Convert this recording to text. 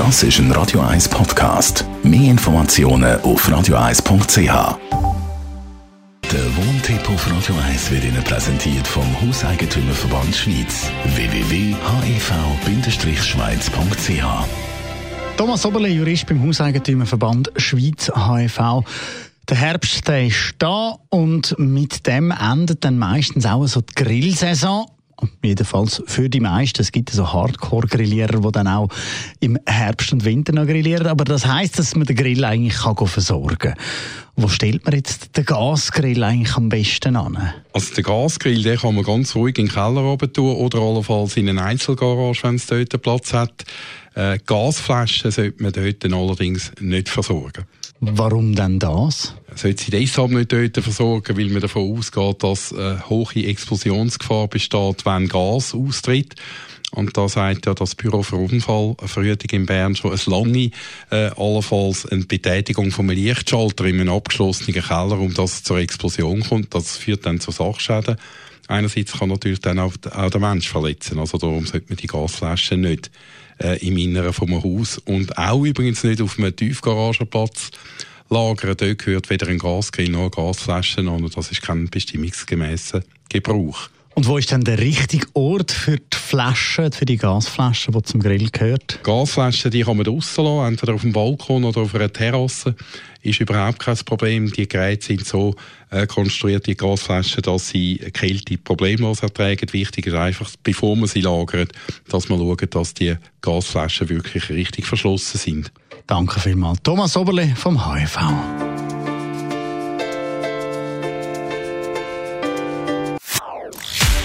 Das ist ein Radio 1 Podcast. Mehr Informationen auf radio1.ch. Der Wohntipp auf Radio 1 wird Ihnen präsentiert vom Hauseigentümerverband Schweiz. www.hev-schweiz.ch Thomas Oberle, Jurist beim Hauseigentümerverband Schweiz HEV. Der Herbst der ist da und mit dem endet dann meistens auch so die Grillsaison. Jedenfalls für die meisten. Es gibt so Hardcore-Grillierer, die dann auch im Herbst und Winter noch grillieren. Aber das heißt, dass man den Grill eigentlich kann versorgen kann. Wo stellt man jetzt den Gasgrill eigentlich am besten an? Also den Gasgrill, den kann man ganz ruhig in den Keller oben tun oder allenfalls in eine Einzelgarage, wenn es dort Platz hat. Äh, Gasflaschen sollte man dort allerdings nicht versorgen. Warum denn das? Sollte sie deshalb nicht dort versorgen, weil man davon ausgeht, dass eine hohe Explosionsgefahr besteht, wenn Gas austritt. Und da sagt ja das Büro für Unfallverhütung in Bern schon es lange, äh, allenfalls eine Betätigung vom Lichtschalter in einem abgeschlossenen Keller, um das zur Explosion kommt. Das führt dann zu Sachschäden. Einerseits kann natürlich dann auch, auch der Mensch verletzen. Also darum sollte man die Gasflaschen nicht äh, im Inneren vom Haus und auch übrigens nicht auf einem Tiefgaragenplatz lagern. Dort gehört weder ein Gasgrill noch eine Gasflasche an. Das ist kein bestimmungsgemäßer Gebrauch. Und wo ist denn der richtige Ort für die Flaschen, für die Gasflaschen, die zum Grill gehört? Gasflaschen, die kann man draussen lassen, entweder auf dem Balkon oder auf einer Terrasse. Ist überhaupt kein Problem. Die Geräte sind so äh, konstruiert, die Gasflaschen, dass sie Kälte problemlos ertragen. Wichtig ist einfach, bevor man sie lagert, dass man schaut, dass die Gasflaschen wirklich richtig verschlossen sind. Danke vielmals. Thomas Oberle vom HIV.